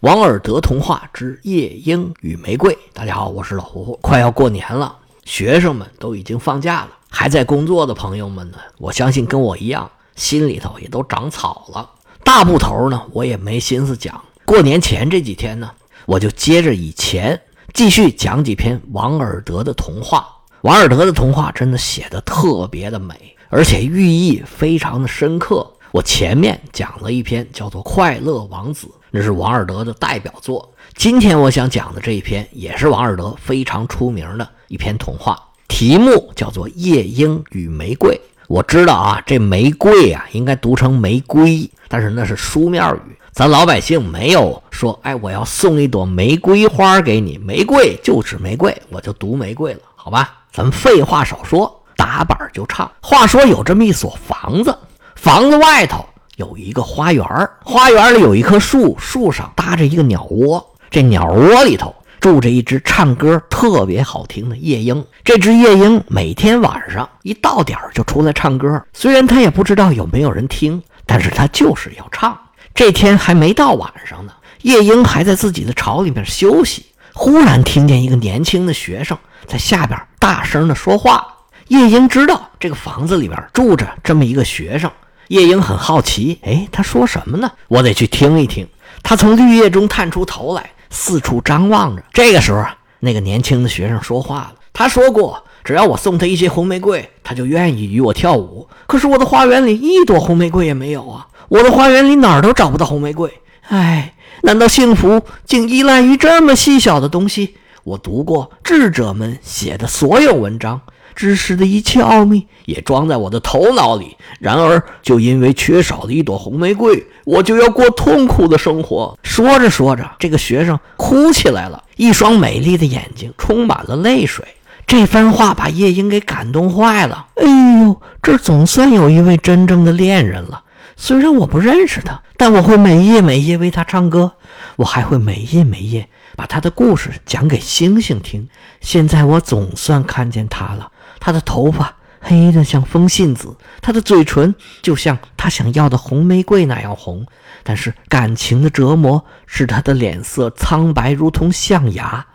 王尔德童话之夜莺与玫瑰。大家好，我是老胡。快要过年了，学生们都已经放假了，还在工作的朋友们呢，我相信跟我一样，心里头也都长草了。大部头呢，我也没心思讲。过年前这几天呢，我就接着以前继续讲几篇王尔德的童话。王尔德的童话真的写的特别的美，而且寓意非常的深刻。我前面讲了一篇叫做《快乐王子》。那是王尔德的代表作。今天我想讲的这一篇也是王尔德非常出名的一篇童话，题目叫做《夜莺与玫瑰》。我知道啊，这玫瑰啊应该读成玫瑰，但是那是书面语，咱老百姓没有说，哎，我要送一朵玫瑰花给你，玫瑰就指玫瑰，我就读玫瑰了，好吧？咱们废话少说，打板就唱。话说有这么一所房子，房子外头。有一个花园花园里有一棵树，树上搭着一个鸟窝。这鸟窝里头住着一只唱歌特别好听的夜莺。这只夜莺每天晚上一到点就出来唱歌，虽然他也不知道有没有人听，但是他就是要唱。这天还没到晚上呢，夜莺还在自己的巢里面休息，忽然听见一个年轻的学生在下边大声的说话。夜莺知道这个房子里边住着这么一个学生。夜莺很好奇，哎，他说什么呢？我得去听一听。他从绿叶中探出头来，四处张望着。这个时候啊，那个年轻的学生说话了。他说过，只要我送他一些红玫瑰，他就愿意与我跳舞。可是我的花园里一朵红玫瑰也没有啊！我的花园里哪儿都找不到红玫瑰。哎，难道幸福竟依赖于这么细小的东西？我读过智者们写的所有文章。知识的一切奥秘也装在我的头脑里，然而就因为缺少了一朵红玫瑰，我就要过痛苦的生活。说着说着，这个学生哭起来了，一双美丽的眼睛充满了泪水。这番话把夜莺给感动坏了。哎呦，这总算有一位真正的恋人了。虽然我不认识他，但我会每夜每夜为他唱歌，我还会每夜每夜把他的故事讲给星星听。现在我总算看见他了。他的头发黑得像风信子，他的嘴唇就像他想要的红玫瑰那样红，但是感情的折磨使他的脸色苍白，如同象牙，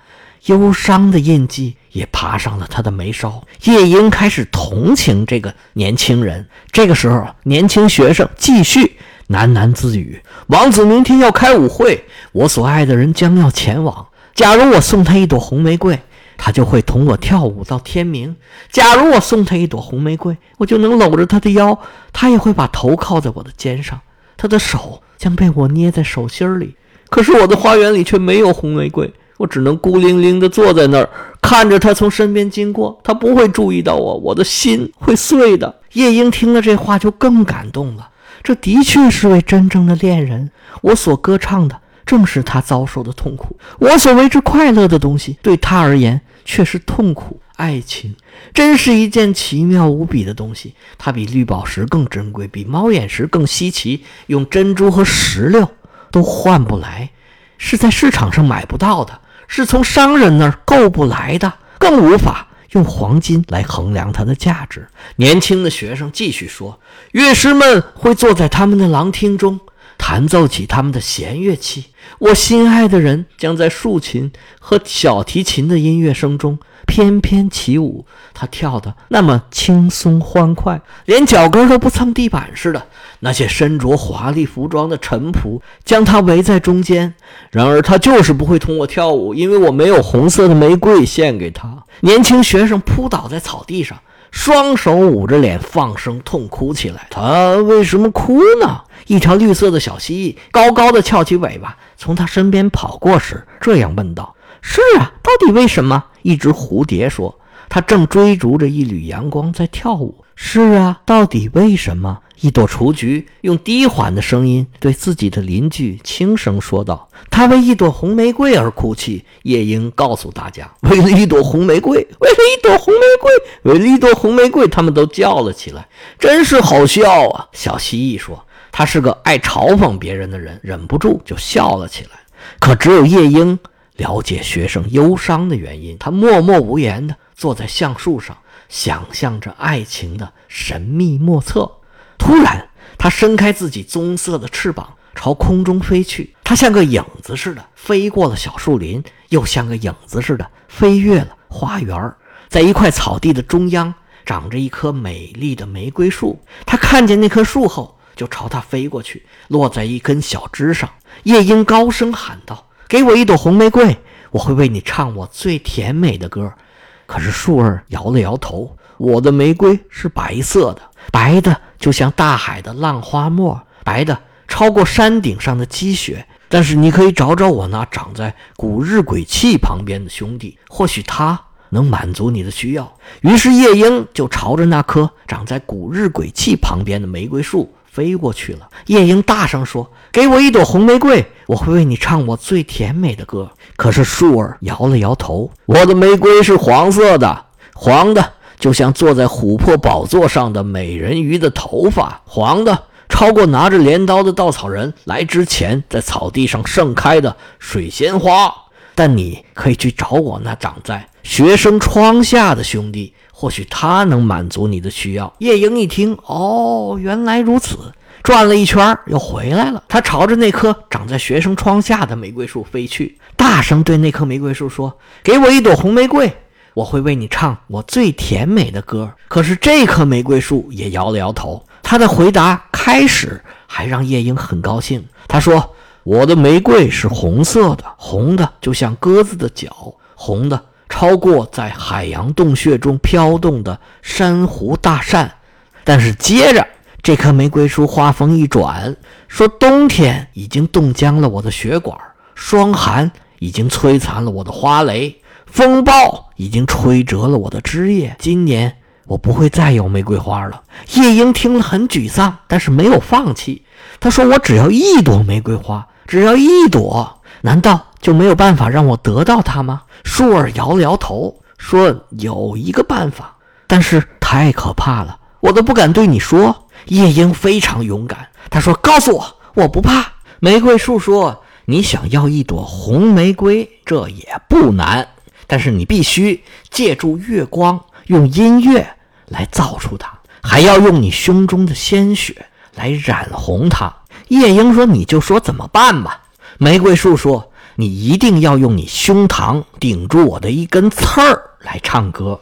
忧伤的印记也爬上了他的眉梢。夜莺开始同情这个年轻人。这个时候，年轻学生继续喃喃自语：“王子明天要开舞会，我所爱的人将要前往。假如我送他一朵红玫瑰。”他就会同我跳舞到天明。假如我送他一朵红玫瑰，我就能搂着他的腰，他也会把头靠在我的肩上，他的手将被我捏在手心里。可是我的花园里却没有红玫瑰，我只能孤零零地坐在那儿，看着他从身边经过。他不会注意到我，我的心会碎的。夜莺听了这话就更感动了。这的确是位真正的恋人。我所歌唱的。正是他遭受的痛苦，我所为之快乐的东西，对他而言却是痛苦。爱情真是一件奇妙无比的东西，它比绿宝石更珍贵，比猫眼石更稀奇，用珍珠和石榴都换不来，是在市场上买不到的，是从商人那儿购不来的，更无法用黄金来衡量它的价值。年轻的学生继续说：“乐师们会坐在他们的廊厅中。”弹奏起他们的弦乐器，我心爱的人将在竖琴和小提琴的音乐声中翩翩起舞。他跳得那么轻松欢快，连脚跟都不蹭地板似的。那些身着华丽服装的臣仆将他围在中间。然而他就是不会同我跳舞，因为我没有红色的玫瑰献给他。年轻学生扑倒在草地上。双手捂着脸，放声痛哭起来。他为什么哭呢？一条绿色的小蜥蜴高高的翘起尾巴，从他身边跑过时，这样问道：“是啊，到底为什么？”一只蝴蝶说：“它正追逐着一缕阳光在跳舞。”是啊，到底为什么？一朵雏菊用低缓的声音对自己的邻居轻声说道：“它为一朵红玫瑰而哭泣。”夜莺告诉大家：“为了一朵红玫瑰，为了一朵红玫瑰，为了一朵红玫瑰。”他们都叫了起来，真是好笑啊！小蜥蜴说：“他是个爱嘲讽别人的人，忍不住就笑了起来。”可只有夜莺了解学生忧伤的原因，他默默无言地坐在橡树上。想象着爱情的神秘莫测，突然，他伸开自己棕色的翅膀，朝空中飞去。他像个影子似的飞过了小树林，又像个影子似的飞越了花园。在一块草地的中央，长着一棵美丽的玫瑰树。他看见那棵树后，就朝它飞过去，落在一根小枝上。夜莺高声喊道：“给我一朵红玫瑰，我会为你唱我最甜美的歌。”可是树儿摇了摇头：“我的玫瑰是白色的，白的就像大海的浪花沫，白的超过山顶上的积雪。但是你可以找找我那长在古日鬼泣旁边的兄弟，或许他能满足你的需要。”于是夜莺就朝着那棵长在古日鬼泣旁边的玫瑰树飞过去了。夜莺大声说：“给我一朵红玫瑰，我会为你唱我最甜美的歌。”可是树儿摇了摇头：“我的玫瑰是黄色的，黄的就像坐在琥珀宝座上的美人鱼的头发，黄的超过拿着镰刀的稻草人来之前在草地上盛开的水仙花。但你可以去找我那长在学生窗下的兄弟，或许他能满足你的需要。”夜莺一听：“哦，原来如此。”转了一圈，又回来了。他朝着那棵长在学生窗下的玫瑰树飞去，大声对那棵玫瑰树说：“给我一朵红玫瑰，我会为你唱我最甜美的歌。”可是这棵玫瑰树也摇了摇头。他的回答开始还让夜莺很高兴。他说：“我的玫瑰是红色的，红的就像鸽子的脚，红的超过在海洋洞穴中飘动的珊瑚大扇。”但是接着。这棵玫瑰树话锋一转，说：“冬天已经冻僵了我的血管，霜寒已经摧残了我的花蕾，风暴已经吹折了我的枝叶。今年我不会再有玫瑰花了。”夜莺听了很沮丧，但是没有放弃。他说：“我只要一朵玫瑰花，只要一朵，难道就没有办法让我得到它吗？”树儿摇了摇头，说：“有一个办法，但是太可怕了，我都不敢对你说。”夜莺非常勇敢，他说：“告诉我，我不怕。”玫瑰树说：“你想要一朵红玫瑰，这也不难，但是你必须借助月光，用音乐来造出它，还要用你胸中的鲜血来染红它。”夜莺说：“你就说怎么办吧。”玫瑰树说：“你一定要用你胸膛顶住我的一根刺儿来唱歌，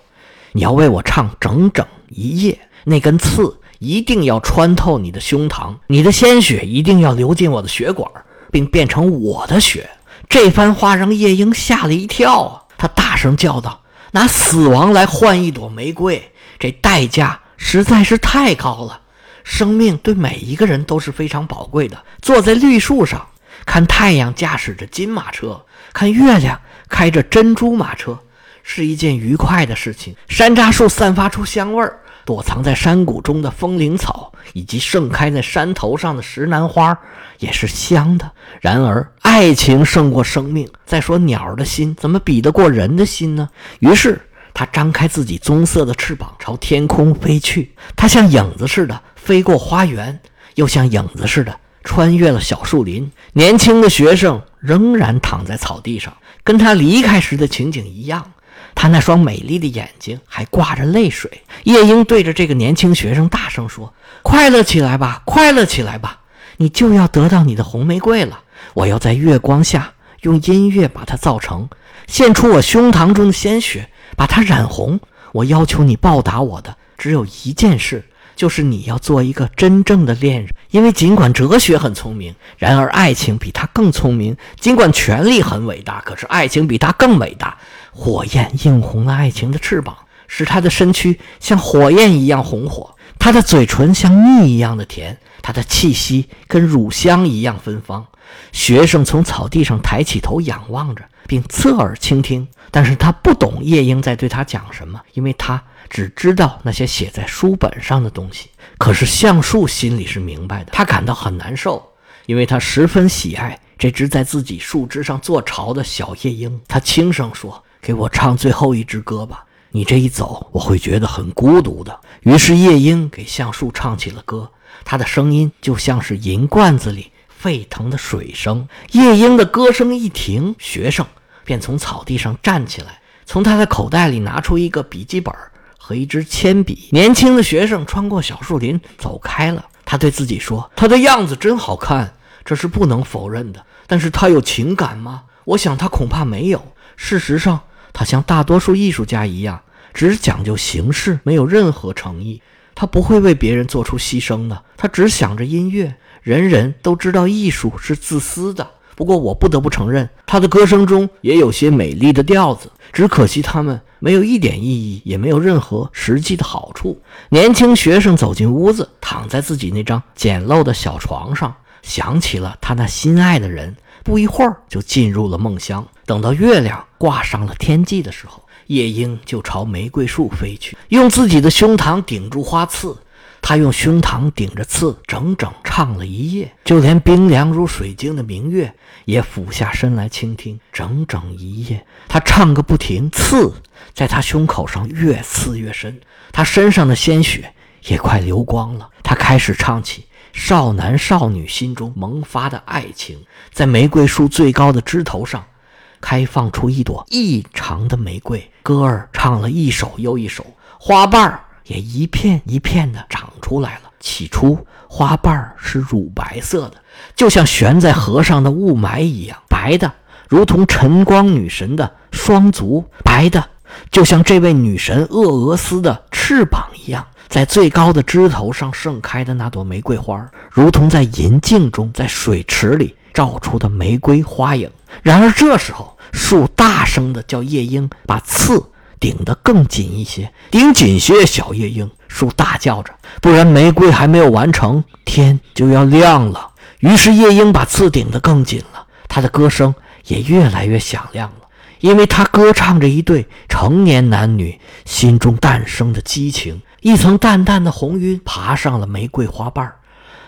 你要为我唱整整一夜，那根刺。”一定要穿透你的胸膛，你的鲜血一定要流进我的血管，并变成我的血。这番话让夜莺吓了一跳啊！他大声叫道：“拿死亡来换一朵玫瑰，这代价实在是太高了。生命对每一个人都是非常宝贵的。坐在绿树上，看太阳驾驶着金马车，看月亮开着珍珠马车，是一件愉快的事情。山楂树散发出香味儿。”躲藏在山谷中的风铃草，以及盛开在山头上的石楠花，也是香的。然而，爱情胜过生命。再说，鸟的心怎么比得过人的心呢？于是，它张开自己棕色的翅膀，朝天空飞去。它像影子似的飞过花园，又像影子似的穿越了小树林。年轻的学生仍然躺在草地上，跟他离开时的情景一样。他那双美丽的眼睛还挂着泪水。夜莺对着这个年轻学生大声说：“快乐起来吧，快乐起来吧！你就要得到你的红玫瑰了。我要在月光下用音乐把它造成，献出我胸膛中的鲜血，把它染红。我要求你报答我的只有一件事。”就是你要做一个真正的恋人，因为尽管哲学很聪明，然而爱情比他更聪明；尽管权力很伟大，可是爱情比他更伟大。火焰映红了爱情的翅膀，使他的身躯像火焰一样红火，他的嘴唇像蜜一样的甜，他的气息跟乳香一样芬芳。学生从草地上抬起头仰望着，并侧耳倾听，但是他不懂夜莺在对他讲什么，因为他。只知道那些写在书本上的东西，可是橡树心里是明白的。他感到很难受，因为他十分喜爱这只在自己树枝上做巢的小夜莺。他轻声说：“给我唱最后一支歌吧，你这一走，我会觉得很孤独的。”于是夜莺给橡树唱起了歌，他的声音就像是银罐子里沸腾的水声。夜莺的歌声一停，学生便从草地上站起来，从他的口袋里拿出一个笔记本。和一支铅笔，年轻的学生穿过小树林走开了。他对自己说：“他的样子真好看，这是不能否认的。但是他有情感吗？我想他恐怕没有。事实上，他像大多数艺术家一样，只讲究形式，没有任何诚意。他不会为别人做出牺牲的，他只想着音乐。人人都知道艺术是自私的，不过我不得不承认，他的歌声中也有些美丽的调子。只可惜他们没有一点意义，也没有任何实际的好处。年轻学生走进屋子，躺在自己那张简陋的小床上，想起了他那心爱的人，不一会儿就进入了梦乡。等到月亮挂上了天际的时候。夜莺就朝玫瑰树飞去，用自己的胸膛顶住花刺。他用胸膛顶着刺，整整唱了一夜。就连冰凉如水晶的明月也俯下身来倾听，整整一夜。他唱个不停，刺在他胸口上越刺越深，他身上的鲜血也快流光了。他开始唱起少男少女心中萌发的爱情，在玫瑰树最高的枝头上。开放出一朵异常的玫瑰，歌儿唱了一首又一首，花瓣儿也一片一片的长出来了。起初，花瓣儿是乳白色的，就像悬在河上的雾霾一样白的，如同晨光女神的双足，白的就像这位女神厄俄斯的翅膀一样。在最高的枝头上盛开的那朵玫瑰花，如同在银镜中，在水池里照出的玫瑰花影。然而这时候，树大声地叫夜莺把刺顶得更紧一些，顶紧些，小夜莺。树大叫着，不然玫瑰还没有完成，天就要亮了。于是夜莺把刺顶得更紧了，它的歌声也越来越响亮了，因为它歌唱着一对成年男女心中诞生的激情。一层淡淡的红晕爬上了玫瑰花瓣，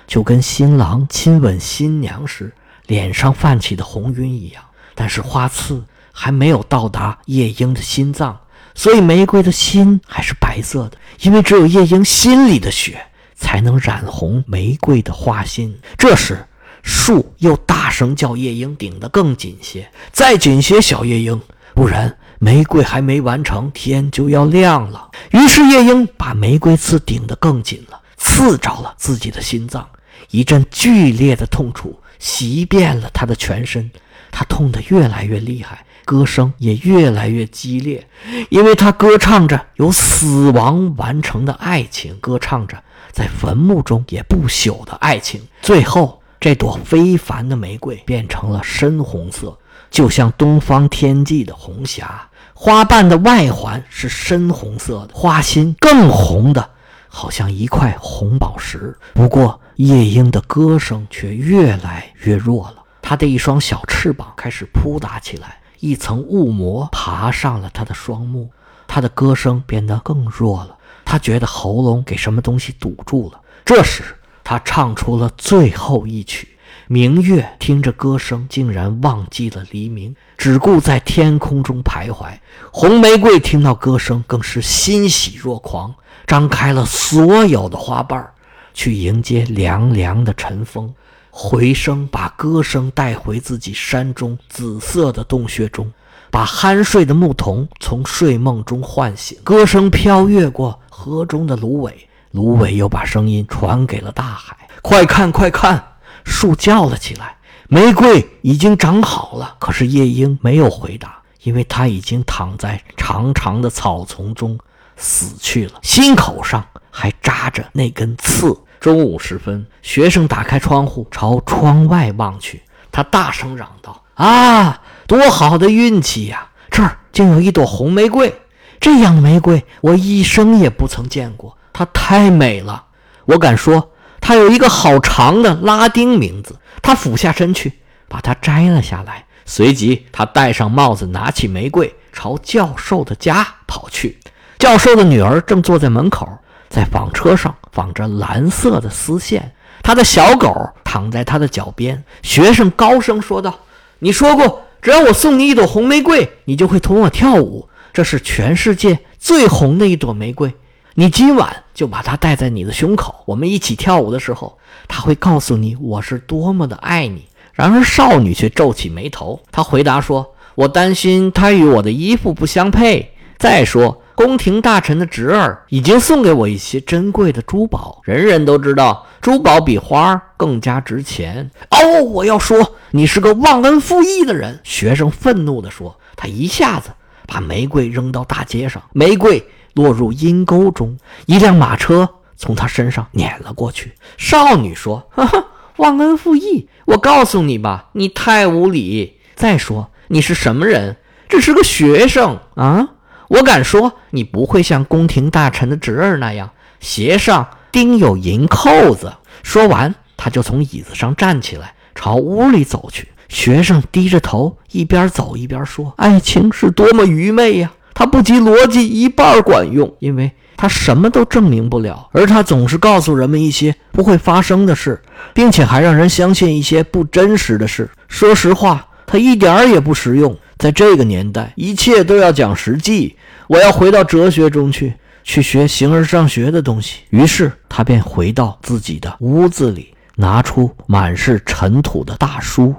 就跟新郎亲吻新娘时脸上泛起的红晕一样。但是花刺还没有到达夜莺的心脏，所以玫瑰的心还是白色的。因为只有夜莺心里的血才能染红玫瑰的花心。这时，树又大声叫夜莺顶得更紧些，再紧些，小夜莺，不然玫瑰还没完成，天就要亮了。于是夜莺把玫瑰刺顶得更紧了，刺着了自己的心脏，一阵剧烈的痛楚袭遍了他的全身。他痛得越来越厉害，歌声也越来越激烈，因为他歌唱着由死亡完成的爱情，歌唱着在坟墓中也不朽的爱情。最后，这朵非凡的玫瑰变成了深红色，就像东方天际的红霞。花瓣的外环是深红色的，花心更红的，好像一块红宝石。不过，夜莺的歌声却越来越弱了。他的一双小翅膀开始扑打起来，一层雾膜爬上了他的双目，他的歌声变得更弱了。他觉得喉咙给什么东西堵住了。这时，他唱出了最后一曲。明月听着歌声，竟然忘记了黎明，只顾在天空中徘徊。红玫瑰听到歌声，更是欣喜若狂，张开了所有的花瓣，去迎接凉凉的晨风。回声把歌声带回自己山中紫色的洞穴中，把酣睡的牧童从睡梦中唤醒。歌声飘越过河中的芦苇，芦苇又把声音传给了大海。快看，快看！树叫了起来。玫瑰已经长好了，可是夜莺没有回答，因为它已经躺在长长的草丛中死去了，心口上还扎着那根刺。中午时分，学生打开窗户，朝窗外望去。他大声嚷道：“啊，多好的运气呀！这儿竟有一朵红玫瑰！这样的玫瑰，我一生也不曾见过。它太美了，我敢说，它有一个好长的拉丁名字。”他俯下身去，把它摘了下来。随即，他戴上帽子，拿起玫瑰，朝教授的家跑去。教授的女儿正坐在门口。在纺车上纺着蓝色的丝线，他的小狗躺在他的脚边。学生高声说道：“你说过，只要我送你一朵红玫瑰，你就会同我跳舞。这是全世界最红的一朵玫瑰，你今晚就把它戴在你的胸口。我们一起跳舞的时候，他会告诉你我是多么的爱你。”然而少女却皱起眉头，她回答说：“我担心它与我的衣服不相配。再说。”宫廷大臣的侄儿已经送给我一些珍贵的珠宝，人人都知道珠宝比花儿更加值钱。哦，我要说你是个忘恩负义的人！学生愤怒地说。他一下子把玫瑰扔到大街上，玫瑰落入阴沟中，一辆马车从他身上碾了过去。少女说：“哈哈，忘恩负义！我告诉你吧，你太无礼。再说你是什么人？只是个学生啊！”我敢说，你不会像宫廷大臣的侄儿那样，鞋上钉有银扣子。说完，他就从椅子上站起来，朝屋里走去。学生低着头，一边走一边说：“爱情是多么愚昧呀！它不及逻辑一半管用，因为它什么都证明不了，而它总是告诉人们一些不会发生的事，并且还让人相信一些不真实的事。说实话，它一点儿也不实用。”在这个年代，一切都要讲实际。我要回到哲学中去，去学形而上学的东西。于是他便回到自己的屋子里，拿出满是尘土的大书，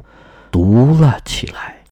读了起来。